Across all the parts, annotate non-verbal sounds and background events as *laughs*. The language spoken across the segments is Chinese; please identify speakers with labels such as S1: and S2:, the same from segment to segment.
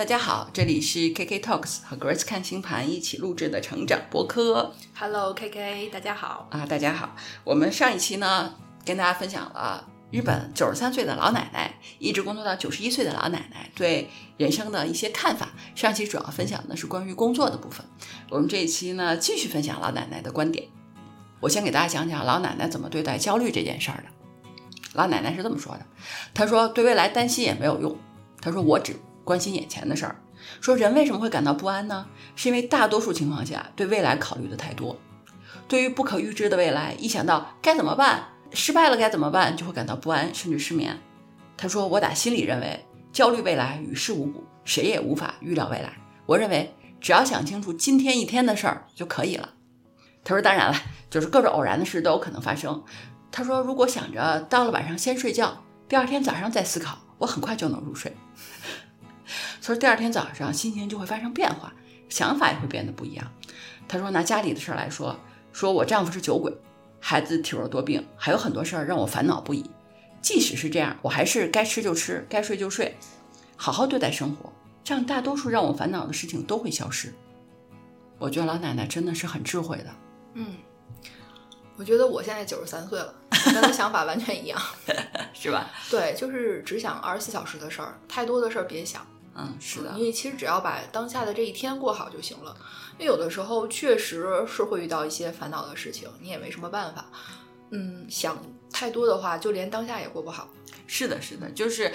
S1: 大家好，这里是 KK Talks 和 Grace 看星盘一起录制的成长播客。
S2: Hello KK，大家好。
S1: 啊，大家好，我们上一期呢跟大家分享了日本九十三岁的老奶奶一直工作到九十一岁的老奶奶对人生的一些看法。上期主要分享的是关于工作的部分，我们这一期呢继续分享老奶奶的观点。我先给大家讲讲老奶奶怎么对待焦虑这件事儿的。老奶奶是这么说的：“她说对未来担心也没有用，她说我只关心眼前的事儿。说人为什么会感到不安呢？是因为大多数情况下对未来考虑的太多。对于不可预知的未来，一想到该怎么办，失败了该怎么办，就会感到不安，甚至失眠。他说：“我打心里认为，焦虑未来与事无补，谁也无法预料未来。我认为，只要想清楚今天一天的事儿就可以了。”他说：“当然了，就是各种偶然的事都有可能发生。”他说：“如果想着到了晚上先睡觉，第二天早上再思考，我很快就能入睡。”他说：“第二天早上心情就会发生变化，想法也会变得不一样。”她说：“拿家里的事儿来说。”说我丈夫是酒鬼，孩子体弱多病，还有很多事儿让我烦恼不已。即使是这样，我还是该吃就吃，该睡就睡，好好对待生活，这样大多数让我烦恼的事情都会消失。我觉得老奶奶真的是很智慧的。
S2: 嗯，我觉得我现在九十三岁了，跟她想法完全一样，*laughs*
S1: 是吧？
S2: 对，就是只想二十四小时的事儿，太多的事儿别想。
S1: 嗯，是的，
S2: 因为其实只要把当下的这一天过好就行了。因为有的时候确实是会遇到一些烦恼的事情，你也没什么办法。嗯，想太多的话，就连当下也过不好。
S1: 是的，是的，就是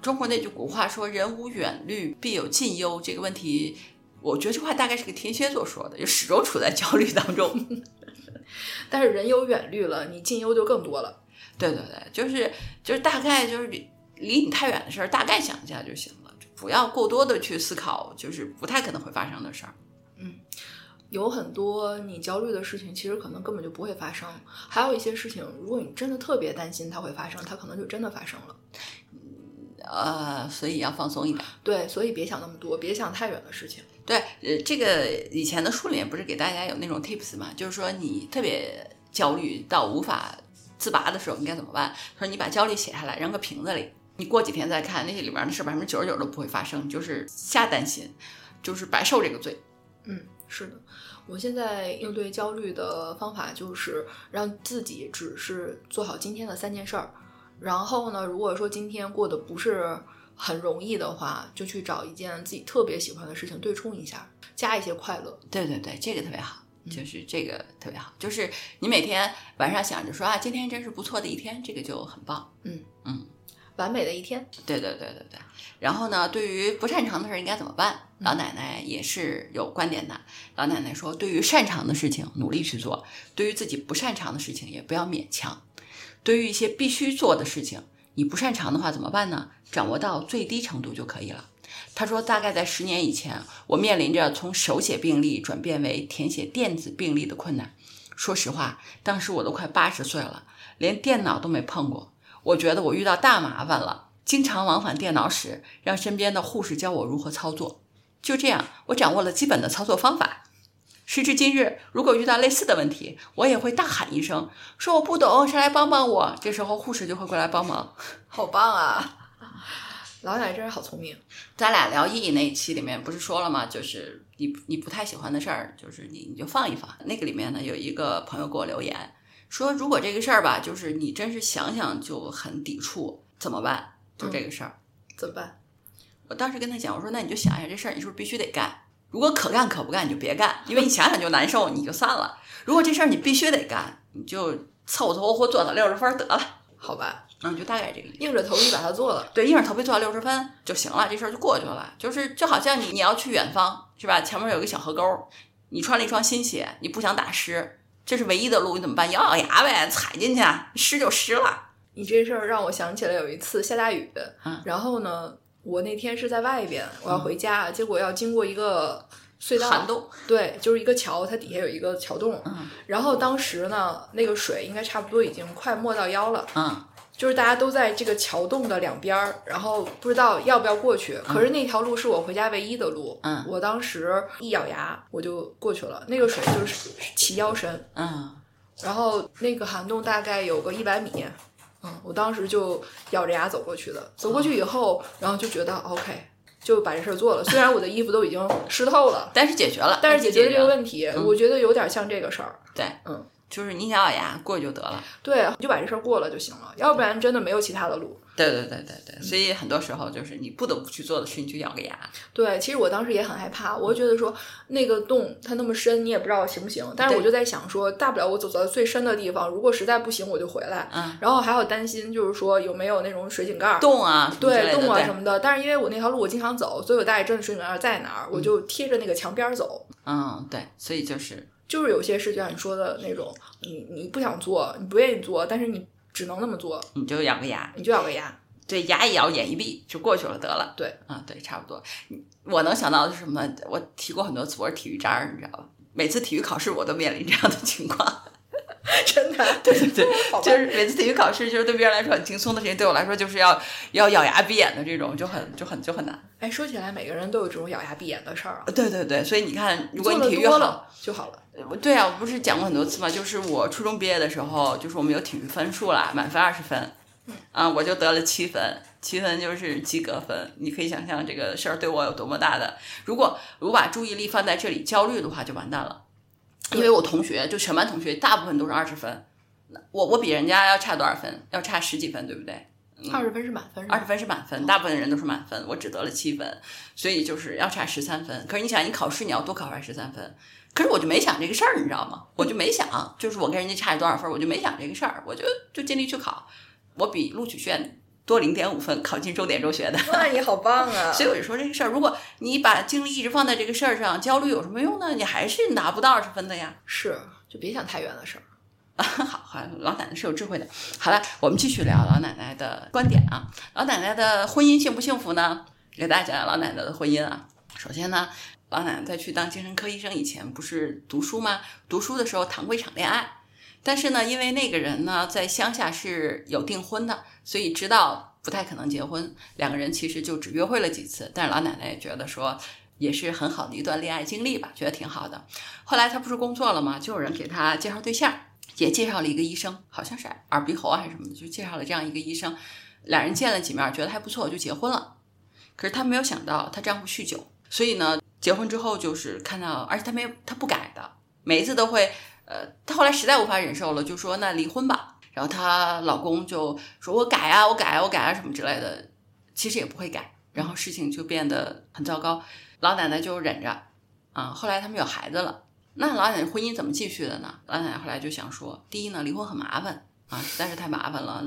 S1: 中国那句古话说“人无远虑，必有近忧”这个问题，我觉得这话大概是个天蝎座说的，就始终处在焦虑当中。*laughs*
S2: 但是人有远虑了，你近忧就更多了。
S1: 对对对，就是就是大概就是离离你太远的事儿，大概想一下就行了。不要过多的去思考，就是不太可能会发生的事儿。
S2: 嗯，有很多你焦虑的事情，其实可能根本就不会发生。还有一些事情，如果你真的特别担心它会发生，它可能就真的发生了。
S1: 呃，所以要放松一点。
S2: 对，所以别想那么多，别想太远的事情。
S1: 对，呃，这个以前的书里面不是给大家有那种 tips 嘛，就是说你特别焦虑到无法自拔的时候，应该怎么办？说你把焦虑写下来，扔个瓶子里。你过几天再看，那些里边的事百分之九十九都不会发生，就是瞎担心，就是白受这个罪。
S2: 嗯，是的，我现在应对焦虑的方法就是让自己只是做好今天的三件事儿，然后呢，如果说今天过得不是很容易的话，就去找一件自己特别喜欢的事情对冲一下，加一些快乐。
S1: 对对对，这个特别好。就是这个特别好，就是你每天晚上想着说啊，今天真是不错的一天，这个就很棒。
S2: 嗯
S1: 嗯。
S2: 完美的一天，
S1: 对对对对对。然后呢，对于不擅长的事应该怎么办？老奶奶也是有观点的。老奶奶说，对于擅长的事情努力去做，对于自己不擅长的事情也不要勉强。对于一些必须做的事情，你不擅长的话怎么办呢？掌握到最低程度就可以了。她说，大概在十年以前，我面临着从手写病历转变为填写电子病历的困难。说实话，当时我都快八十岁了，连电脑都没碰过。我觉得我遇到大麻烦了，经常往返电脑室，让身边的护士教我如何操作。就这样，我掌握了基本的操作方法。时至今日，如果遇到类似的问题，我也会大喊一声，说我不懂，谁来帮帮我？这时候护士就会过来帮忙。*laughs*
S2: 好棒啊！*laughs* 老奶奶真是好聪明。
S1: 咱俩聊意义那一期里面不是说了吗？就是你你不太喜欢的事儿，就是你你就放一放。那个里面呢，有一个朋友给我留言。说如果这个事儿吧，就是你真是想想就很抵触，怎么办？就这个事儿、
S2: 嗯、怎么办？
S1: 我当时跟他讲，我说那你就想一下这事儿，你是不是必须得干？如果可干可不干，你就别干，因为你想想就难受，你就散了。如果这事儿你必须得干，你就凑凑合合做到六十分得了，
S2: 好吧？
S1: 嗯，就大概这个，
S2: 硬着头皮把它做了。
S1: 对，硬着头皮做到六十分就行了，这事儿就过去了。就是就好像你你要去远方是吧？前面有个小河沟，你穿了一双新鞋，你不想打湿。这是唯一的路，你怎么办？咬咬牙呗，踩进去，湿就湿了。
S2: 你这事儿让我想起来有一次下大雨，
S1: 嗯、
S2: 然后呢，我那天是在外边，我要回家，嗯、结果要经过一个隧道，
S1: 涵洞，
S2: 对，就是一个桥，它底下有一个桥洞。
S1: 嗯，
S2: 然后当时呢，那个水应该差不多已经快没到腰了。
S1: 嗯，
S2: 就是大家都在这个桥洞的两边儿，然后不知道要不要过去。可是那条路是我回家唯一的路。
S1: 嗯，
S2: 我当时一咬牙我就过去了。那个水就是齐腰深。
S1: 嗯，
S2: 然后那个涵洞大概有个一百米。嗯，我当时就咬着牙走过去的。走过去以后，然后就觉得 OK，就把这事儿做了。虽然我的衣服都已经湿透了，
S1: 但是解决了，
S2: 但是解决了这个。问题，我觉得有点像这个事儿。
S1: 对，
S2: 嗯，
S1: 就是你咬咬牙过就得了。
S2: 对，你就把这事儿过了就行了，要不然真的没有其他的路。
S1: 对对对对对，所以很多时候就是你不得不去做的事，你就咬个牙。
S2: 对，其实我当时也很害怕，我就觉得说那个洞它那么深，你也不知道行不行。但是我就在想说，大不了我走到最深的地方，如果实在不行我就回来。
S1: 嗯，
S2: 然后还有担心，就是说有没有那种水井盖儿。
S1: 洞啊，
S2: 对洞啊什么的，但是因为我那条路我经常走，所以我大概知道水井盖儿在哪儿，我就贴着那个墙边儿走。
S1: 嗯，对，所以就是
S2: 就是有些事就像你说的那种，你你不想做，你不愿意做，但是你只能那么做，
S1: 你就咬个牙，
S2: 你就咬个牙。
S1: 对，牙一咬，眼一闭就过去了，得了。
S2: 对，
S1: 啊，对，差不多。嗯我能想到的是什么？我提过很多次，我是体育渣儿，你知道吧？每次体育考试我都面临这样的情况。*laughs*
S2: 真的，*laughs*
S1: 对对对，就是每次体育考试，就是对别人来说很轻松的事情，对我来说就是要要咬牙闭眼的这种，就很就很就很难。
S2: 哎，说起来，每个人都有这种咬牙闭眼的事儿啊。
S1: 对对对，所以你看，如果你体育好，
S2: 了就好了。
S1: 对啊，我不是讲过很多次吗？就是我初中毕业的时候，就是我们有体育分数啦，满分二十分，啊，我就得了七分，七分就是及格分。你可以想象这个事儿对我有多么大的。如果我把注意力放在这里焦虑的话，就完蛋了。因为我同学就全班同学大部分都是二十分，那我我比人家要差多少分？要差十几分，对不对？
S2: 二十分是满分是，
S1: 二十分是满分，大部分人都是满分，我只得了七分，所以就是要差十三分。可是你想，你考试你要多考出来十三分，可是我就没想这个事儿，你知道吗？我就没想，就是我跟人家差多少分，我就没想这个事儿，我就就尽力去考，我比录取卷多零点五分，考进重点中学的。
S2: 那你好棒啊！*laughs*
S1: 所以我就说这个事儿，如果你把精力一直放在这个事儿上，焦虑有什么用呢？你还是拿不到二十分的呀。
S2: 是，就别想太远的事儿。*laughs*
S1: 好，好，老奶奶是有智慧的。好了，我们继续聊老奶奶的观点啊。老奶奶的婚姻幸不幸福呢？给大家讲讲老奶奶的婚姻啊。首先呢，老奶奶在去当精神科医生以前，不是读书吗？读书的时候谈过一场恋爱，但是呢，因为那个人呢在乡下是有订婚的，所以知道不太可能结婚，两个人其实就只约会了几次。但是老奶奶也觉得说。也是很好的一段恋爱经历吧，觉得挺好的。后来她不是工作了吗？就有人给她介绍对象，也介绍了一个医生，好像是耳鼻喉还是什么的，就介绍了这样一个医生。两人见了几面，觉得还不错，就结婚了。可是她没有想到，她丈夫酗酒，所以呢，结婚之后就是看到，而且她没有，她不改的，每一次都会，呃，她后来实在无法忍受了，就说那离婚吧。然后她老公就说：“我改啊，我改啊，我改啊，什么之类的。”其实也不会改，然后事情就变得很糟糕。老奶奶就忍着，啊，后来他们有孩子了。那老奶奶婚姻怎么继续的呢？老奶奶后来就想说，第一呢，离婚很麻烦啊，实在是太麻烦了。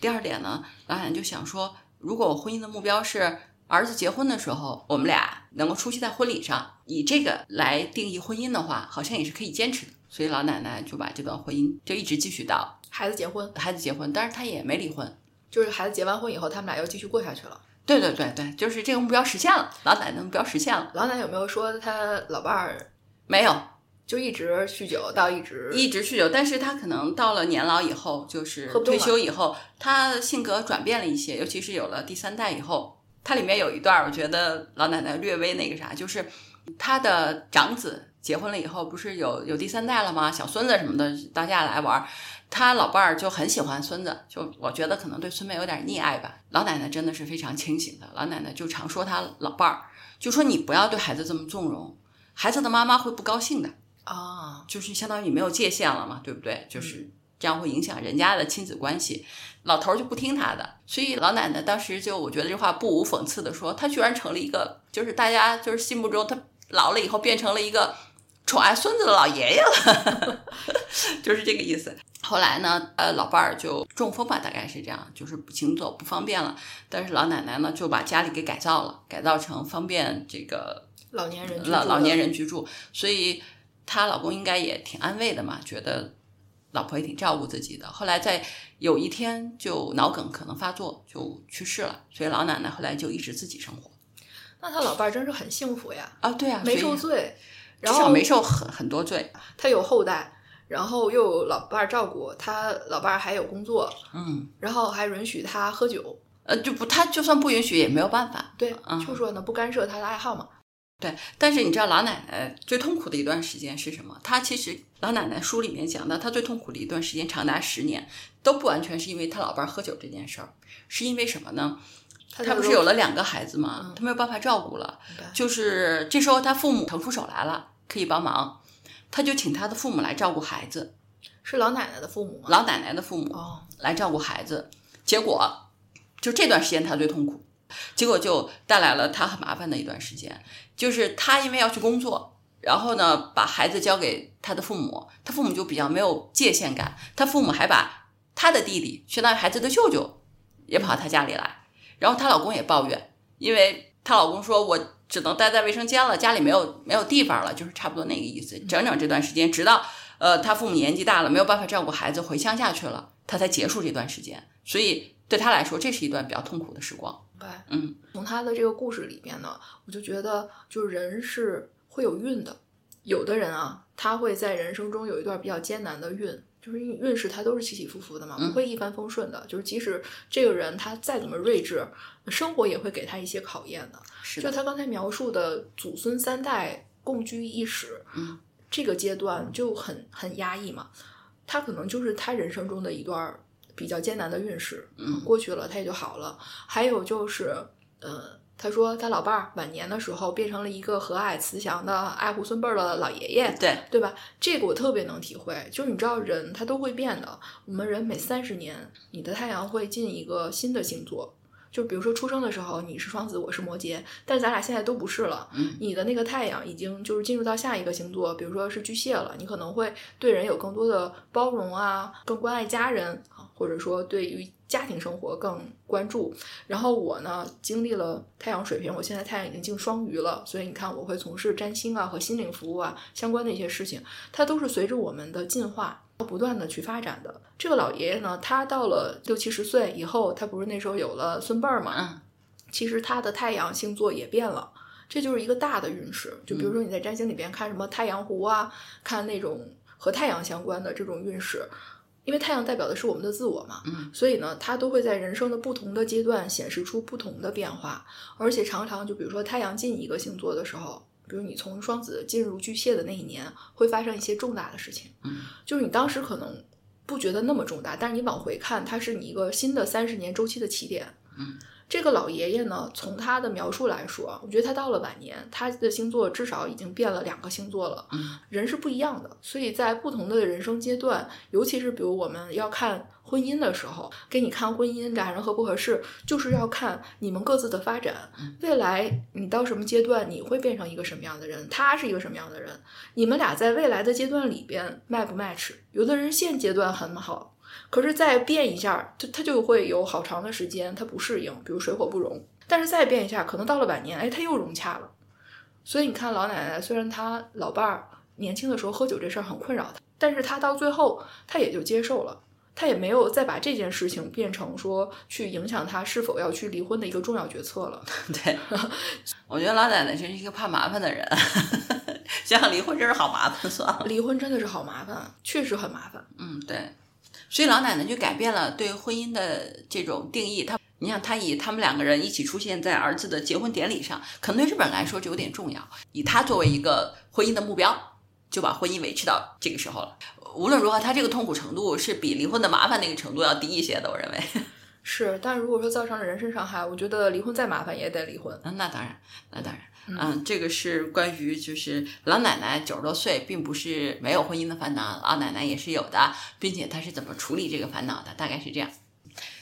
S1: 第二点呢，老奶奶就想说，如果我婚姻的目标是儿子结婚的时候，我们俩能够出席在婚礼上，以这个来定义婚姻的话，好像也是可以坚持的。所以老奶奶就把这段婚姻就一直继续到
S2: 孩子结婚，
S1: 孩子结婚，但是她也没离婚。
S2: 就是孩子结完婚以后，他们俩又继续过下去了。
S1: 对对对对，就是这个目标实现了，老奶奶的目标实现了。
S2: 老奶奶有没有说她老伴儿
S1: 没有，
S2: 就一直酗酒到一直
S1: 一直酗酒，但是他可能到了年老以后，就是退休以后，他性格转变了一些，尤其是有了第三代以后，它里面有一段，我觉得老奶奶略微那个啥，就是她的长子结婚了以后，不是有有第三代了吗？小孙子什么的，大家来玩儿，他老伴儿就很喜欢孙子，就我觉得可能对孙妹有点溺爱吧。老奶奶真的是非常清醒的，老奶奶就常说她老伴儿，就说你不要对孩子这么纵容，孩子的妈妈会不高兴的。
S2: 啊，
S1: 就是相当于你没有界限了嘛，对不对？就是这样会影响人家的亲子关系。老头儿就不听他的，所以老奶奶当时就我觉得这话不无讽刺的说，他居然成了一个就是大家就是心目中他老了以后变成了一个宠爱孙子的老爷爷了，*laughs* 就是这个意思。后来呢，呃，老伴儿就中风吧，大概是这样，就是行走不方便了。但是老奶奶呢，就把家里给改造了，改造成方便这个
S2: 老年人
S1: 老老年人居住，所以她老公应该也挺安慰的嘛，觉得老婆也挺照顾自己的。后来在有一天就脑梗可能发作，就去世了，所以老奶奶后来就一直自己生活
S2: 那她老伴儿真是很幸福呀，
S1: 啊，对啊，
S2: 没受罪，然后
S1: 没受很很多罪，
S2: 他有后代，然后又有老伴儿照顾，他老伴儿还有工作，
S1: 嗯，
S2: 然后还允许他喝酒。
S1: 呃，就不，他就算不允许也没有办法，
S2: 对，
S1: 嗯
S2: 就说呢，不干涉他的爱好嘛。
S1: 对，但是你知道老奶奶最痛苦的一段时间是什么？她其实老奶奶书里面讲的，她最痛苦的一段时间长达十年，都不完全是因为她老伴儿喝酒这件事儿，是因为什么呢？他不是有了两个孩子吗？
S2: 嗯
S1: 他没有办法照顾了，就是这时候他父母腾出手来了，可以帮忙，他就请他的父母来照顾孩子，
S2: 是老奶奶的父母吗？
S1: 老奶奶的父母
S2: 哦，
S1: 来照顾孩子，结果就这段时间他最痛苦，结果就带来了他很麻烦的一段时间，就是他因为要去工作，然后呢把孩子交给他的父母，他父母就比较没有界限感，他父母还把他的弟弟，相当于孩子的舅舅，也跑到他家里来，然后她老公也抱怨，因为她老公说我。只能待在卫生间了，家里没有没有地方了，就是差不多那个意思。整整这段时间，直到呃她父母年纪大了，没有办法照顾孩子，回乡下去了，她才结束这段时间。所以对她来说，这是一段比较痛苦的时光。嗯，
S2: 从她的这个故事里边呢，我就觉得，就是人是会有运的。有的人啊，他会在人生中有一段比较艰难的运，就是运运势它都是起起伏伏的嘛，
S1: 嗯
S2: 不会一帆风顺的。就是即使这个人他再怎么睿智，生活也会给他一些考验的。
S1: 是的，
S2: 就他刚才描述的祖孙三代共居一室，
S1: 嗯，
S2: 这个阶段就很很压抑嘛。他可能就是他人生中的一段比较艰难的运势，
S1: 嗯
S2: 过去了他也就好了。还有就是，呃，他说他老伴儿晚年的时候变成了一个和蔼慈祥的爱护孙辈儿的老爷爷，
S1: 对，
S2: 对吧？这个我特别能体会，就是你知道人他都会变的，我们人每三十年，你的太阳会进一个新的星座。就比如说出生的时候你是双子，我是摩羯，但咱俩现在都不是了。
S1: 嗯
S2: 你的那个太阳已经就是进入到下一个星座，比如说是巨蟹了，你可能会对人有更多的包容啊，更关爱家人啊，或者说对于家庭生活更关注。然后我呢，经历了太阳水平，我现在太阳已经进双鱼了，所以你看我会从事占星啊和心灵服务啊相关的一些事情，它都是随着我们的进化。不断的去发展的这个老爷爷呢，他到了六七十岁以后，他不是那时候有了孙辈儿嘛？
S1: 嗯，
S2: 其实他的太阳星座也变了，这就是一个大的运势。就比如说
S1: 嗯
S2: 你在占星里边看什么太阳湖啊，看那种和太阳相关的这种运势，因为太阳代表的是我们的自我嘛，
S1: 嗯，
S2: 所以呢，它都会在人生的不同的阶段显示出不同的变化，而且常常就比如说太阳进一个星座的时候。比如你从双子进入巨蟹的那一年，会发生一些重大的事情，
S1: 嗯，
S2: 就是你当时可能不觉得那么重大，但是你往回看，它是你一个新的三十年周期的起点，
S1: 嗯，
S2: 这个老爷爷呢，从他的描述来说，我觉得他到了晚年，他的星座至少已经变了两个星座了。
S1: 嗯，
S2: 人是不一样的，所以在不同的人生阶段，尤其是比如我们要看婚姻的时候，给你看婚姻俩人合不合适，就是要看你们各自的发展。未来你到什么阶段，你会变成一个什么样的人，他是一个什么样的人，你们俩在未来的阶段里边 match 不 match？有的人现阶段很好。可是再变一下，他他就会有好长的时间他不适应，比如水火不容。但是再变一下，可能到了晚年，哎，他又融洽了。所以你看，老奶奶虽然她老伴儿年轻的时候喝酒这事儿很困扰她，但是她到最后她也就接受了，她也没有再把这件事情变成说去影响她是否要去离婚的一个重要决策了。*laughs*
S1: 对，我觉得老奶奶真是一个怕麻烦的人，想 *laughs* 想离婚真是好麻烦，算了。
S2: 离婚真的是好麻烦，确实很麻烦。
S1: 嗯，对，所以老奶奶就改变了对婚姻的这种定义。她，你想，她以他们两个人一起出现在儿子的结婚典礼上，可能对日本人来说就有点重要，以她作为一个婚姻的目标，就把婚姻维持到这个时候了。无论如何，她这个痛苦程度是比离婚的麻烦那个程度要低一些的，我认为。*laughs*
S2: 是，但如果说造成了人身伤害，我觉得离婚再麻烦也得离婚。
S1: 嗯，那当然，那当然，嗯，这个是关于就是老奶奶九十多岁，并不是没有婚姻的烦恼，老奶奶也是有的，并且她是怎么处理这个烦恼的，大概是这样。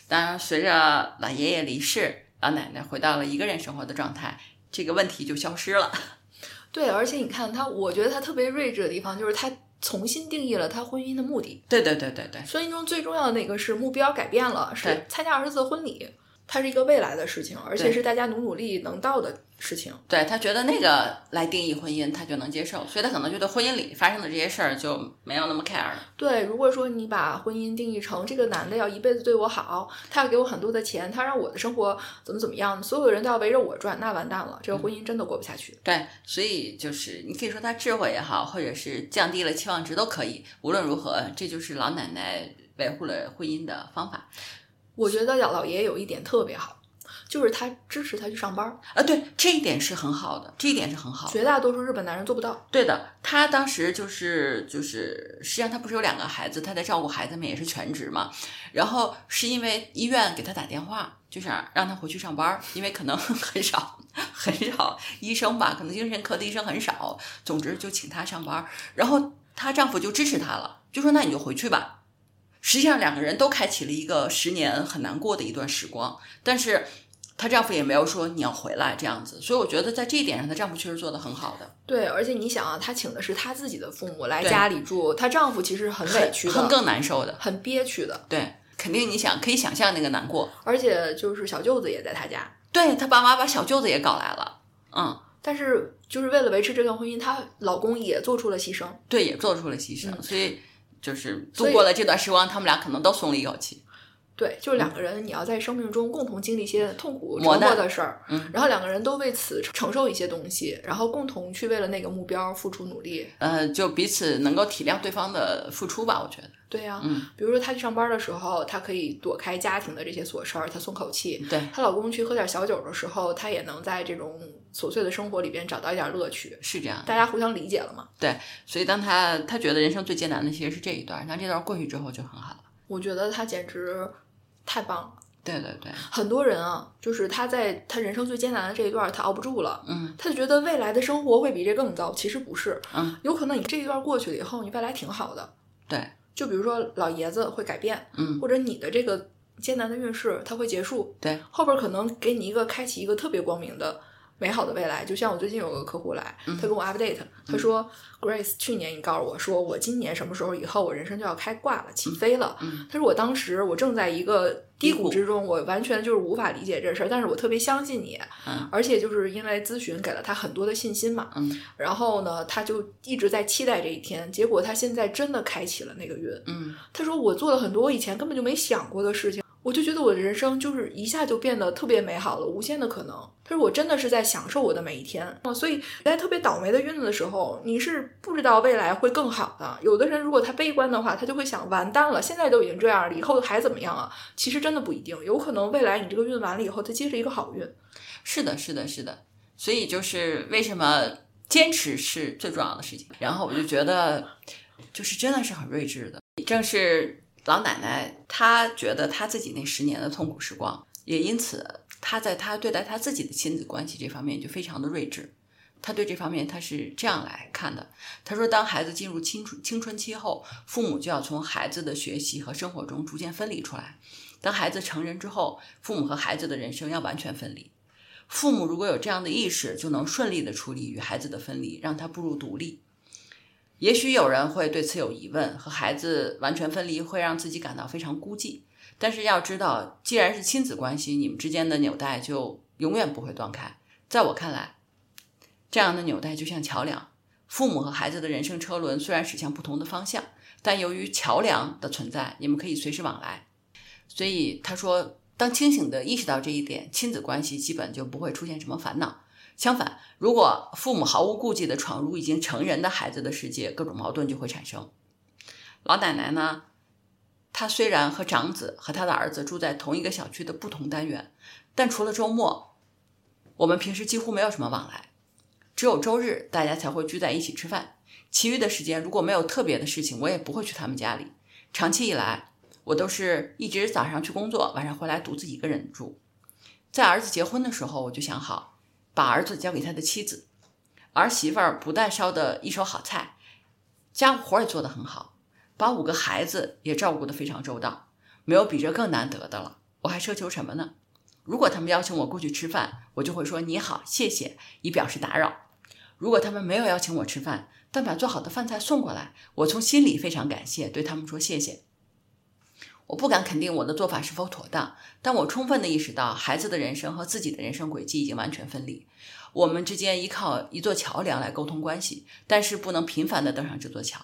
S1: 当然，随着老爷爷离世，老奶奶回到了一个人生活的状态，这个问题就消失了。*laughs*
S2: 对，而且你看她，我觉得她特别睿智的地方就是她重新定义了他婚姻的目的。
S1: 对对对对对，
S2: 婚姻中最重要的那个是目标改变了，是参加儿子的婚礼，它是一个未来的事情，而且是大家努努力能到的事情。
S1: 对他觉得那个来定义婚姻，他就能接受，所以他可能觉得婚姻里发生的这些事儿就没有那么 care 了。
S2: 对，如果说你把婚姻定义成这个男的要一辈子对我好，他要给我很多的钱，他让我的生活怎么怎么样，所有人都要围着我转，那完蛋了，这个婚姻真的过不下去。
S1: 对，所以就是你可以说他智慧也好，或者是降低了期望值都可以。无论如何，这就是老奶奶维护了婚姻的方法。
S2: 我觉得老老爷爷有一点特别好，就是他支持他去上班。
S1: 啊，对，这一点是很好的，这一点是很好的。
S2: 绝大多数日本男人做不到。
S1: 对的，他当时就是就是，实际上他不是有两个孩子，他在照顾孩子们也是全职嘛。然后是因为医院给他打电话，就想让他回去上班儿，因为可能 *laughs* 很少很少医生吧，可能精神科的医生很少。总之就请他上班儿，然后她丈夫就支持她了，就说那你就回去吧。实际上两个人都开启了一个十年很难过的一段时光，但是她丈夫也没有说你要回来这样子，所以我觉得在这一点上，她丈夫确实做得很好的。
S2: 对，而且你想啊，她请的是她自己的父母来家里住，她丈夫其实很委屈的，
S1: 很更难受的。
S2: 很憋屈的，
S1: 对，肯定你想可以想象那个难过。
S2: 而且就是小舅子也在她家，
S1: 对她爸妈把小舅子也搞来了，嗯，
S2: 但是就是为了维持这段婚姻，她老公也做出了牺牲。
S1: 对，也做出了牺牲，
S2: 嗯
S1: 所以就是度过了这段时光，他们俩可能都松了一口气。
S2: 对，就是两个人，你要在生命中共同经历一些痛苦、折
S1: 磨
S2: 的事儿，
S1: 嗯
S2: 然后两个人都为此承受一些东西，然后共同去为了那个目标付出努力。
S1: 呃，就彼此能够体谅对方的付出吧，我觉得。
S2: 对呀、
S1: 嗯，
S2: 比如说她去上班的时候，她可以躲开家庭的这些琐事儿，她松口气。
S1: 对，
S2: 她老公去喝点小酒的时候，她也能在这种琐碎的生活里边找到一点乐趣，
S1: 是这样。
S2: 大家互相理解了嘛。
S1: 对所以当他他觉得人生最艰难的其实是这一段，那这段过去之后就很好了。
S2: 我觉得她简直太棒了。
S1: 对对对，
S2: 很多人啊，就是他在他人生最艰难的这一段，他熬不住了，
S1: 嗯
S2: 他就觉得未来的生活会比这更糟。其实不是，
S1: 嗯，
S2: 有可能你这一段过去了以后，你未来挺好的。
S1: 对，
S2: 就比如说老爷子会改变，
S1: 嗯
S2: 或者你的这个艰难的运势它会结束，
S1: 对，
S2: 后边可能给你一个开启一个特别光明的。美好的未来，就像我最近有个客户来，
S1: 嗯。
S2: 他跟我 update，他说：“Grace，去年你告诉我说，我今年什么时候以后我人生就要开挂了，起飞了。
S1: 嗯。
S2: 他说我当时我正在一个低
S1: 低谷
S2: 谷之中，我完全就是无法理解这事儿，但是我特别相信你，
S1: 嗯。
S2: 而且就是因为咨询给了他很多的信心嘛，
S1: 嗯。
S2: 然后呢，他就一直在期待这一天，结果他现在真的开启了那个运。
S1: 嗯。
S2: 他说我做了很多我以前根本就没想过的事情，我就觉得我的人生就是一下就变得特别美好了，无限的可能。他说我真的是在享受我的每一天啊，所以在特别倒霉的运的时候，你是不知道未来会更好的。有的人如果他悲观的话，他就会想完蛋了，现在都已经这样了，以后还怎么样啊？其实真的不一定，有可能未来你这个运完了以后，它接着一个好运。
S1: 是的，是的，是的。所以就是为什么坚持是最重要的事情。然后我就觉得，就是真的是很睿智的。正是老奶奶，她觉得她自己那十年的痛苦时光，也因此她在她对待她自己的亲子关系这方面就非常的睿智。她对这方面她是这样来看的：她说，当孩子进入青春青春期后，父母就要从孩子的学习和生活中逐渐分离出来。当孩子成人之后，父母和孩子的人生要完全分离。父母如果有这样的意识，就能顺利的处理与孩子的分离，让他步入独立。也许有人会对此有疑问，和孩子完全分离会让自己感到非常孤寂。但是要知道，既然是亲子关系，你们之间的纽带就永远不会断开。在我看来，这样的纽带就像桥梁，父母和孩子的人生车轮虽然驶向不同的方向，但由于桥梁的存在，你们可以随时往来。所以他说，当清醒的意识到这一点，亲子关系基本就不会出现什么烦恼。相反，如果父母毫无顾忌地闯入已经成人的孩子的世界，各种矛盾就会产生。老奶奶呢，她虽然和长子和他的儿子住在同一个小区的不同单元，但除了周末，我们平时几乎没有什么往来，只有周日大家才会聚在一起吃饭。其余的时间，如果没有特别的事情，我也不会去他们家里。长期以来，我都是一直早上去工作，晚上回来独自一个人住。在儿子结婚的时候，我就想好把儿子交给他的妻子，儿媳妇儿不但烧的一手好菜，家务活也做得很好，把五个孩子也照顾得非常周到，没有比这更难得的了。我还奢求什么呢？如果他们邀请我过去吃饭，我就会说你好，谢谢，以表示打扰。如果他们没有邀请我吃饭，但把做好的饭菜送过来，我从心里非常感谢，对他们说谢谢。我不敢肯定我的做法是否妥当，但我充分的意识到孩子的人生和自己的人生轨迹已经完全分离，我们之间依靠一座桥梁来沟通关系，但是不能频繁的登上这座桥。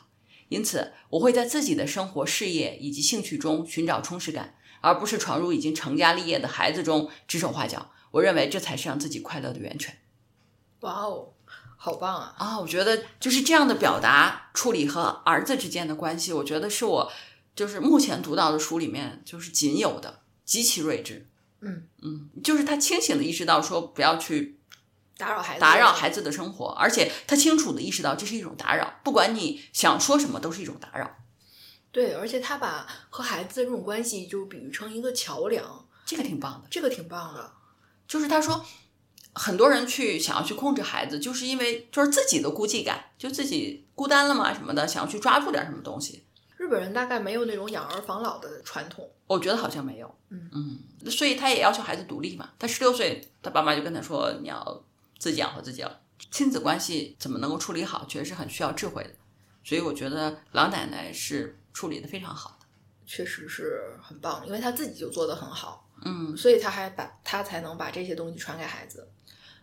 S1: 因此，我会在自己的生活、事业以及兴趣中寻找充实感，而不是闯入已经成家立业的孩子中指手画脚。我认为这才是让自己快乐的源泉。
S2: 哇哦，好棒啊！
S1: 啊，我觉得就是这样的表达处理和儿子之间的关系，我觉得是我就是目前读到的书里面就是仅有的，极其睿智。
S2: 嗯
S1: 嗯，就是他清醒的意识到说不要去
S2: 打扰孩子，
S1: 打扰孩子的生活，而且他清楚的意识到这是一种打扰，不管你想说什么都是一种打扰。
S2: 对，而且他把和孩子的这种关系就比喻成一个桥梁，
S1: 这个挺棒的。
S2: 这个挺棒的。
S1: 就是他说，很多人去想要去控制孩子，就是因为就是自己的孤寂感，就自己孤单了嘛什么的，想要去抓住点什么东西。
S2: 日本人大概没有那种养儿防老的传统，
S1: 我觉得好像没有。
S2: 嗯
S1: 嗯，所以他也要求孩子独立嘛。他十六岁，他爸妈就跟他说，你要自己养活自己了。亲子关系怎么能够处理好，确实是很需要智慧的。所以我觉得老奶奶是处理的非常好的。
S2: 确实是很棒，因为她自己就做得很好，
S1: 嗯
S2: 所以他还把他才能把这些东西传给孩子。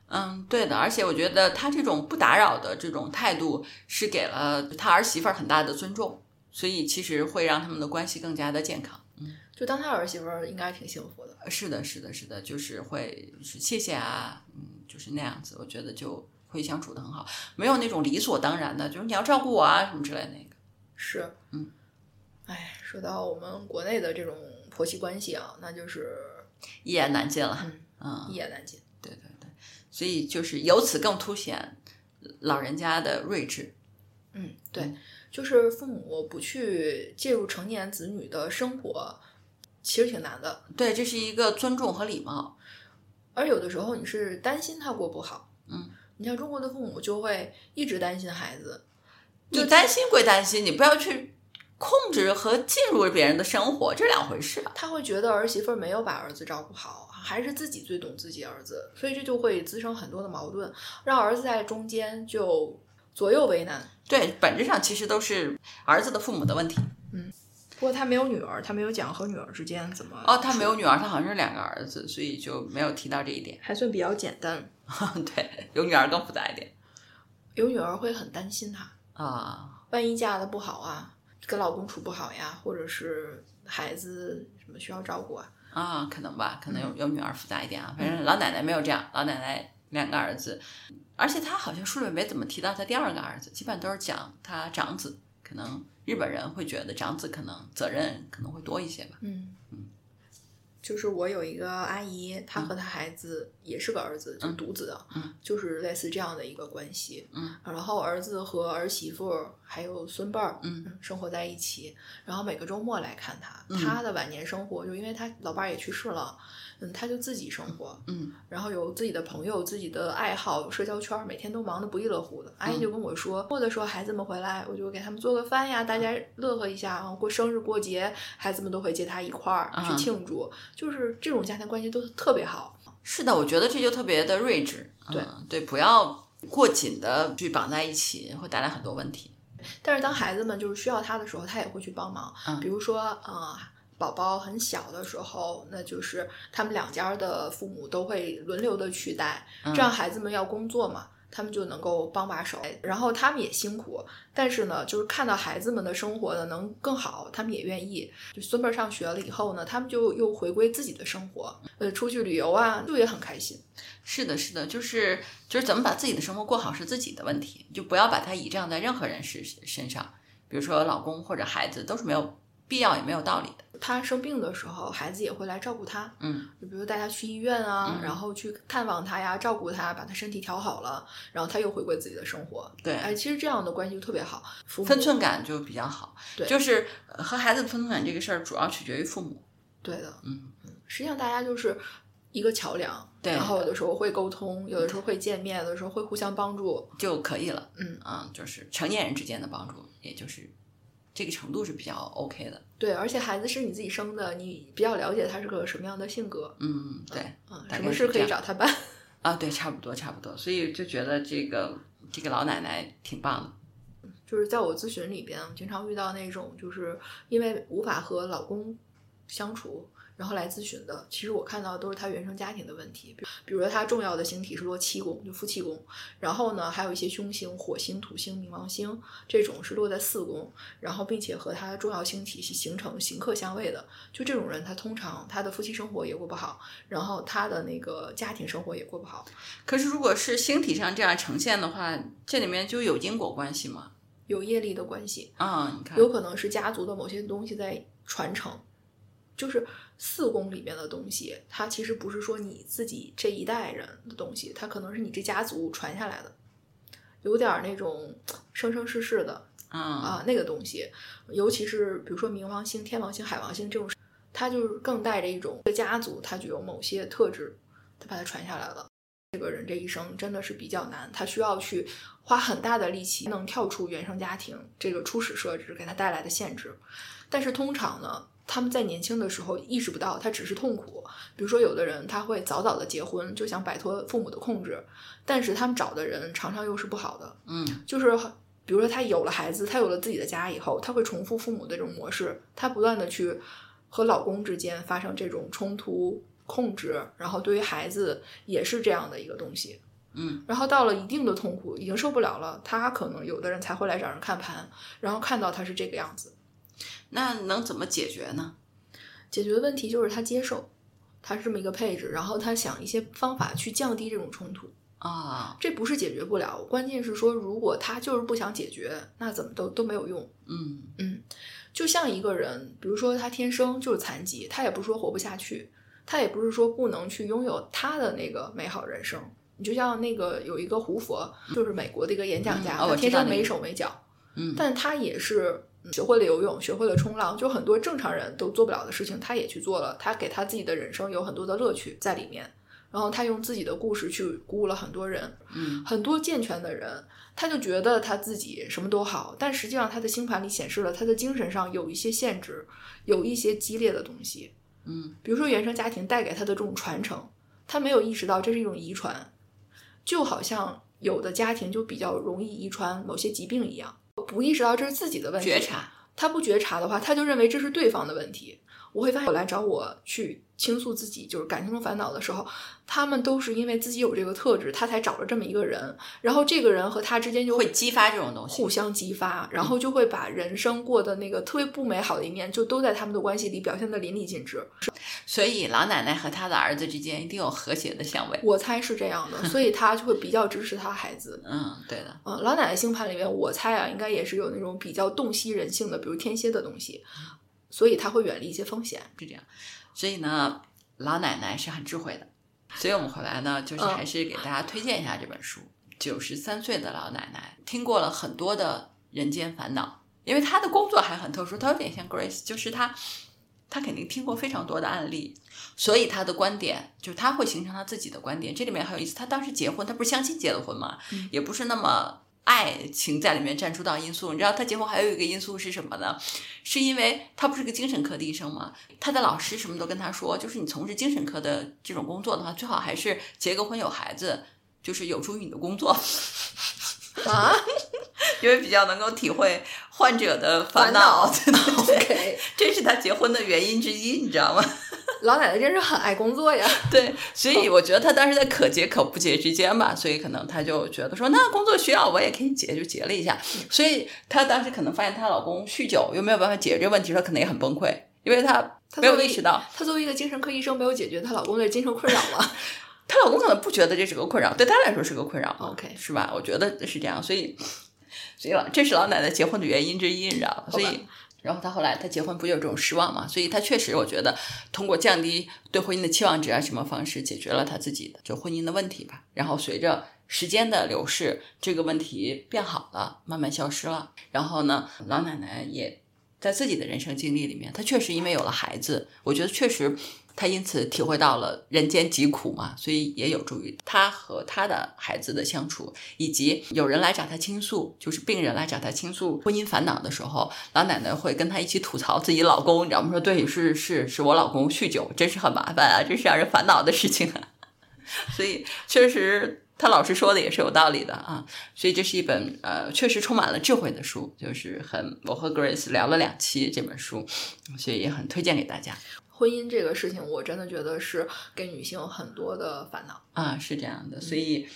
S1: 嗯，对的。而且我觉得他这种不打扰的这种态度，是给了他儿媳妇儿很大的尊重，所以其实会让他们的关系更加的健康。
S2: 嗯就当他儿媳妇儿应该挺幸福的。
S1: 是的，是的，是的，就是会是谢谢啊，嗯，就是那样子，我觉得就会相处的很好，没有那种理所当然的，就是你要照顾我啊什么之类的那个。
S2: 是，
S1: 嗯，
S2: 哎，说到我们国内的这种婆媳关系啊，那就是
S1: 一言难尽了，
S2: 嗯
S1: 嗯
S2: 一，言难尽。
S1: 对对对，所以就是由此更凸显老人家的睿智。
S2: 嗯，对，就是父母不去介入成年子女的生活，其实挺难的。
S1: 对，这是一个尊重和礼貌。
S2: 而有的时候你是担心他过不好，
S1: 嗯，
S2: 你像中国的父母就会一直担心孩子，
S1: 你担心归担心，你不要去控制和进入别人的生活，这两回事啊。
S2: 他会觉得儿媳妇儿没有把儿子照顾好，还是自己最懂自己儿子，所以这就会滋生很多的矛盾，让儿子在中间就左右为难。
S1: 对，本质上其实都是儿子的父母的问题。
S2: 嗯不过他没有女儿，他没有讲和女儿之间怎么
S1: 哦，他没有女儿，他好像是两个儿子，所以就没有提到这一点。
S2: 还算比较简单。*laughs*
S1: 对，有女儿更复杂一点
S2: 有女儿会很担心他，
S1: 啊。
S2: 万一嫁的不好啊，跟老公处不好呀，或者是孩子什么需要照顾啊，
S1: 啊，可能吧，可能有有女儿复杂一点啊。反正老奶奶没有这样，老奶奶两个儿子，而且他好像书里没怎么提到他第二个儿子，基本都是讲他长子。可能日本人会觉得长子可能责任可能会多一些吧。
S2: 嗯嗯就是我有一个阿姨，她和她孩子也是个儿子，就独子，
S1: 嗯
S2: 就是类似这样的一个关系。
S1: 嗯，
S2: 然后儿子和儿媳妇还有孙辈儿，
S1: 嗯
S2: 生活在一起，然后每个周末来看他。
S1: 嗯
S2: 他的晚年生活，就因为他老伴儿也去世了，嗯，他就自己生活，
S1: 嗯
S2: 然后有自己的朋友、自己的爱好、社交圈儿，每天都忙得不亦乐乎的。阿姨就跟我说，或者说孩子们回来，我就给他们做个饭呀，大家乐呵一下啊。过生日、过节，孩子们都会接他一块儿去
S1: 啊
S2: 庆祝，就是这种家庭关系都特别好。
S1: 是的，我觉得这就特别的睿智。
S2: 对
S1: 嗯对，不要过紧的去绑在一起，会带来很多问题。
S2: 但是当孩子们就是需要他的时候，他也会去帮忙。
S1: 嗯
S2: 比如说，呃，宝宝很小的时候，那就是他们两家的父母都会轮流的去带，
S1: 嗯
S2: 这样孩子们要工作嘛。他们就能够帮把手，然后他们也辛苦，但是呢，就是看到孩子们的生活呢能更好，他们也愿意。就孙辈儿上学了以后呢，他们就又回归自己的生活，呃，出去旅游啊，就也很开心。
S1: 是的，是的，就是就是怎么把自己的生活过好是自己的问题，就不要把它倚仗在任何人身身上，比如说老公或者孩子，都是没有必要也没有道理的。
S2: 他生病的时候，孩子也会来照顾他，
S1: 嗯，
S2: 就比如带他去医院啊，
S1: 嗯
S2: 然后去探望他呀，照顾他，把他身体调好了，然后他又回归自己的生活。
S1: 对，
S2: 哎，其实这样的关系就特别好，
S1: 分寸感就比较好。
S2: 对
S1: 就是呃和孩子的分寸感这个事儿，主要取决于父母。
S2: 对的，
S1: 嗯
S2: 实际上大家就是一个桥梁，
S1: 对
S2: 然后有的时候会沟通，有的时候会见面，有的时候会互相帮助。
S1: 就可以了。
S2: 嗯
S1: 啊，就是成年人之间的帮助，也就是这个程度是比较 OK 的。
S2: 对，而且孩子是你自己生的，你比较了解他是个什么样的性格，
S1: 嗯，对。
S2: 嗯，什么事可以找他办。*laughs*
S1: 啊，对，差不多，差不多。所以就觉得这个这个老奶奶挺棒的。
S2: 就是在我咨询里边，我经常遇到那种就是因为无法和老公相处，然后来咨询的。其实我看到的都是他原生家庭的问题，比比如说他重要的星体是落七宫，就夫妻宫，然后呢还有一些凶星，火星、土星、冥王星这种是落在四宫，然后并且和他重要星体系形成刑克相位的。就这种人，他通常他的夫妻生活也过不好，然后他的那个家庭生活也过不好。
S1: 可是如果是星体上这样呈现的话，这里面就有因果关系吗？
S2: 有业力的关系，
S1: 啊、你看，
S2: 有可能是家族的某些东西在传承，就是四宫里面的东西，它其实不是说你自己这一代人的东西，它可能是你这家族传下来的，有点儿那种生生世世的
S1: 啊
S2: 啊那个东西，尤其是比如说冥王星、天王星、海王星这种，它就是更带着一种这个家族它具有某些特质，它把它传下来了。这个人这一生真的是比较难，他需要去花很大的力气，能跳出原生家庭这个初始设置给他带来的限制。但是通常呢，他们在年轻的时候意识不到，他只是痛苦。比如说，有的人他会早早的结婚，就想摆脱父母的控制，但是他们找的人常常又是不好的。
S1: 嗯
S2: 就是比如说，他有了孩子，他有了自己的家以后，他会重复父母的这种模式，他不断的去和老公之间发生这种冲突、控制，然后对于孩子也是这样的一个东西。
S1: 嗯
S2: 然后到了一定的痛苦，已经受不了了，他可能有的人才会来找人看盘，然后看到他是这个样子。
S1: 那能怎么解决呢？
S2: 解决的问题就是他接受，他是这么一个配置，然后他想一些方法去降低这种冲突。
S1: 啊，
S2: 这不是解决不了，关键是说，如果他就是不想解决，那怎么都都没有用。
S1: 嗯
S2: 嗯，就像一个人，比如说他天生就是残疾，他也不是说活不下去，他也不是说不能去拥有他的那个美好人生。你就像那个有一个胡佛，就是美国的一个演讲家，他天生没手没脚，
S1: 嗯
S2: 但他也是嗯学会了游泳，学会了冲浪，就很多正常人都做不了的事情，他也去做了。他给他自己的人生有很多的乐趣在里面，然后他用自己的故事去鼓舞了很多人。
S1: 嗯
S2: 很多健全的人，他就觉得他自己什么都好，但实际上他的星盘里显示了他的精神上有一些限制，有一些激烈的东西。
S1: 嗯
S2: 比如说原生家庭带给他的这种传承，他没有意识到这是一种遗传，就好像有的家庭就比较容易遗传某些疾病一样，不意识到这是自己的问题，
S1: 觉察，
S2: 他不觉察的话，他就认为这是对方的问题。我会发现，我来找我去倾诉自己就是感情中烦恼的时候，他们都是因为自己有这个特质，他才找了这么一个人，然后这个人和他之间就
S1: 会激发这种东西
S2: 互。相激发，然后就会把人生过的那个特别不美好的一面，就都在他们的关系里表现的淋漓尽致。
S1: 所以老奶奶和她的儿子之间一定有和谐的相位。
S2: 我猜是这样的，所以 *laughs* 他就会比较支持他孩子。
S1: 嗯，对的。
S2: 嗯，老奶奶星盘里面，我猜啊，应该也是有那种比较洞悉人性的，比如天蝎的东西，所以他会远离一些风险。
S1: 是这样，所以呢，老奶奶是很智慧的。所以我们回来呢，就是
S2: 嗯
S1: 还是给大家推荐一下这本书。九十三岁的老奶奶听过了很多的人间烦恼，因为她的工作还很特殊，她有点像 Grace，就是她，她肯定听过非常多的案例，所以她的观点就是她会形成她自己的观点。这里面很有意思，她当时结婚，她不是相亲结的婚嘛，
S2: 嗯
S1: 也不是那么。爱情在里面占主导因素，你知道他结婚还有一个因素是什么呢？是因为他不是个精神科的医生吗？他的老师什么都跟他说，就是你从事精神科的这种工作的话，最好还是结个婚有孩子，就是有助于你的工作，
S2: 啊 *laughs*
S1: 因为比较能够体会患者的烦恼。对对对
S2: ，，OK，
S1: 这是他结婚的原因之一，你知道吗？
S2: 老奶奶真是很爱工作呀。*laughs*
S1: 对，所以我觉得她当时在可结可不结之间吧，所以可能她就觉得说，那工作需要我也可以结，就结了一下。所以她当时可能发现她老公酗酒又没有办法解决这个问题，她可能也很崩溃，因为她没有意识到。
S2: 她作为一个精神科医生，没有解决她老公的精神困扰吗？*laughs*
S1: 她老公可能不觉得这是个困扰，对她来说是个困扰
S2: OK
S1: 是吧？我觉得是这样，所以，所以老这是老奶奶结婚的原因之一，你知道吗？所
S2: 好
S1: 以，然后他后来他结婚不就有这种失望嘛？所以他确实，我觉得通过降低对婚姻的期望值啊，什么方式解决了他自己的就婚姻的问题吧。然后随着时间的流逝，这个问题变好了，慢慢消失了。然后呢，老奶奶也在自己的人生经历里面，她确实因为有了孩子，我觉得确实她因此体会到了人间疾苦嘛，所以也有助于她和她的孩子的相处，以及有人来找她倾诉，就是病人来找她倾诉婚姻烦恼的时候，老奶奶会跟她一起吐槽自己老公，你知道吗？说对，是是是我老公酗酒，真是很麻烦啊，真是让人烦恼的事情啊。*laughs* 所以确实，他老师说的也是有道理的啊。所以这是一本呃，确实充满了智慧的书，就是很我和 Grace 聊了两期这本书，所以也很推荐给大家
S2: 婚姻这个事情，我真的觉得是给女性很多的烦恼。
S1: 啊，是这样的，所以。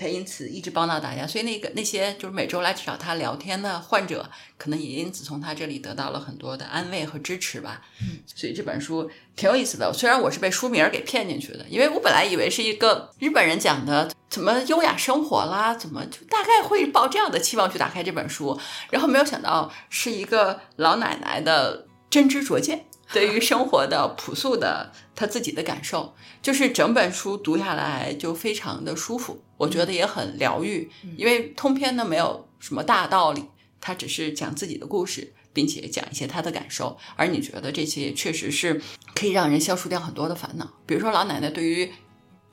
S1: 他因此一直帮到大家，所以那个那些就是每周来找他聊天的患者，可能也因此从他这里得到了很多的安慰和支持吧。
S2: 嗯，
S1: 所以这本书挺有意思的。虽然我是被书名儿给骗进去的，因为我本来以为是一个日本人讲的怎么优雅生活啦，怎么就大概会抱这样的期望去打开这本书，然后没有想到是一个老奶奶的真知灼见。对于生活的朴素的他自己的感受，就是整本书读下来就非常的舒服，我觉得也很疗愈，因为通篇呢没有什么大道理，他只是讲自己的故事，并且讲一些他的感受，而你觉得这些确实是可以让人消除掉很多的烦恼，比如说老奶奶对于。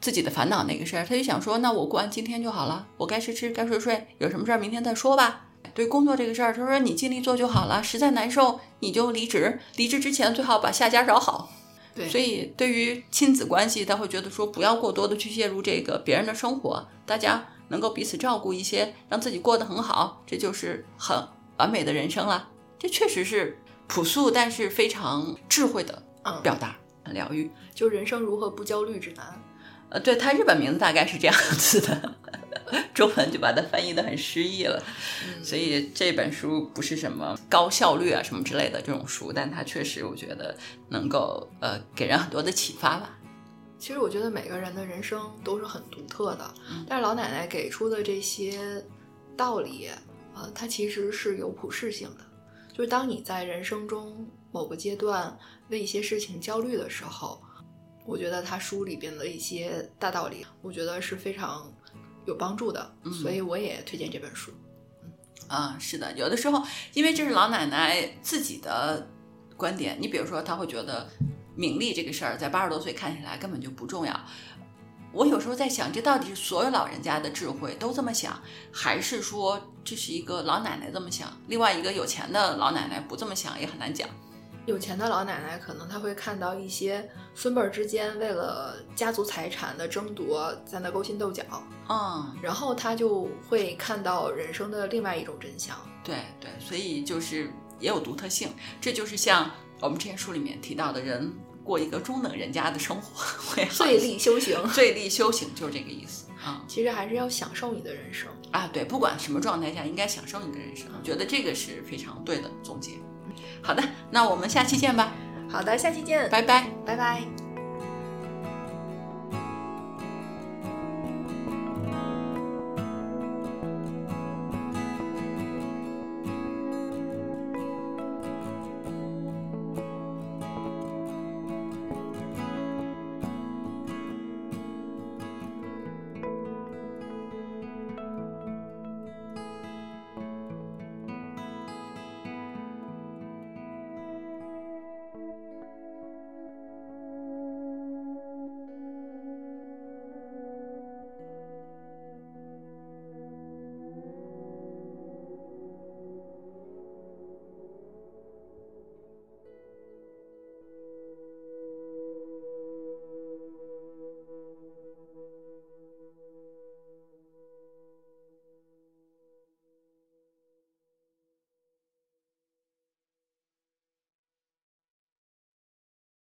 S1: 自己的烦恼那个事儿，他就想说，那我过完今天就好了，我该吃吃，该睡睡，有什么事儿明天再说吧。对工作这个事儿，他说你尽力做就好了，实在难受你就离职，离职之前最好把下家找好。
S2: 对，
S1: 所以对于亲子关系，他会觉得说不要过多的去介入这个别人的生活，大家能够彼此照顾一些，让自己过得很好，这就是很完美的人生了。这确实是朴素但是非常智慧的表达，很疗愈。
S2: 就人生如何不焦虑指南。
S1: 呃，对他日本名字大概是这样子的，*laughs* 中文就把它翻译的很诗意了。所以这本书不是什么高效率啊什么之类的这种书，但它确实我觉得能够呃给人很多的启发吧。
S2: 其实我觉得每个人的人生都是很独特的，但是老奶奶给出的这些道理，呃，它其实是有普适性的。就是当你在人生中某个阶段为一些事情焦虑的时候。我觉得他书里边的一些大道理，我觉得是非常有帮助的，所以我也推荐这本书。
S1: 嗯啊，是的，有的时候因为这是老奶奶自己的观点，你比如说，她会觉得名利这个事儿在八十多岁看起来根本就不重要。我有时候在想，这到底是所有老人家的智慧都这么想，还是说这是一个老奶奶这么想？另外一个有钱的老奶奶不这么想也很难讲。
S2: 有钱的老奶奶可能她会看到一些孙辈儿之间为了家族财产的争夺在那勾心斗角，
S1: 嗯，
S2: 然后她就会看到人生的另外一种真相。
S1: 对对，所以就是也有独特性，这就是像我们之前书里面提到的人过一个中等人家的生活会
S2: 最力修行，
S1: 最力修行就是这个意思啊。
S2: 其实还是要享受你的人生
S1: 啊，对，不管什么状态下，应该享受你的人生，我觉得这个是非常对的总结。好的，那我们下期见吧。
S2: 好的，下期见，
S1: 拜拜，
S2: 拜拜。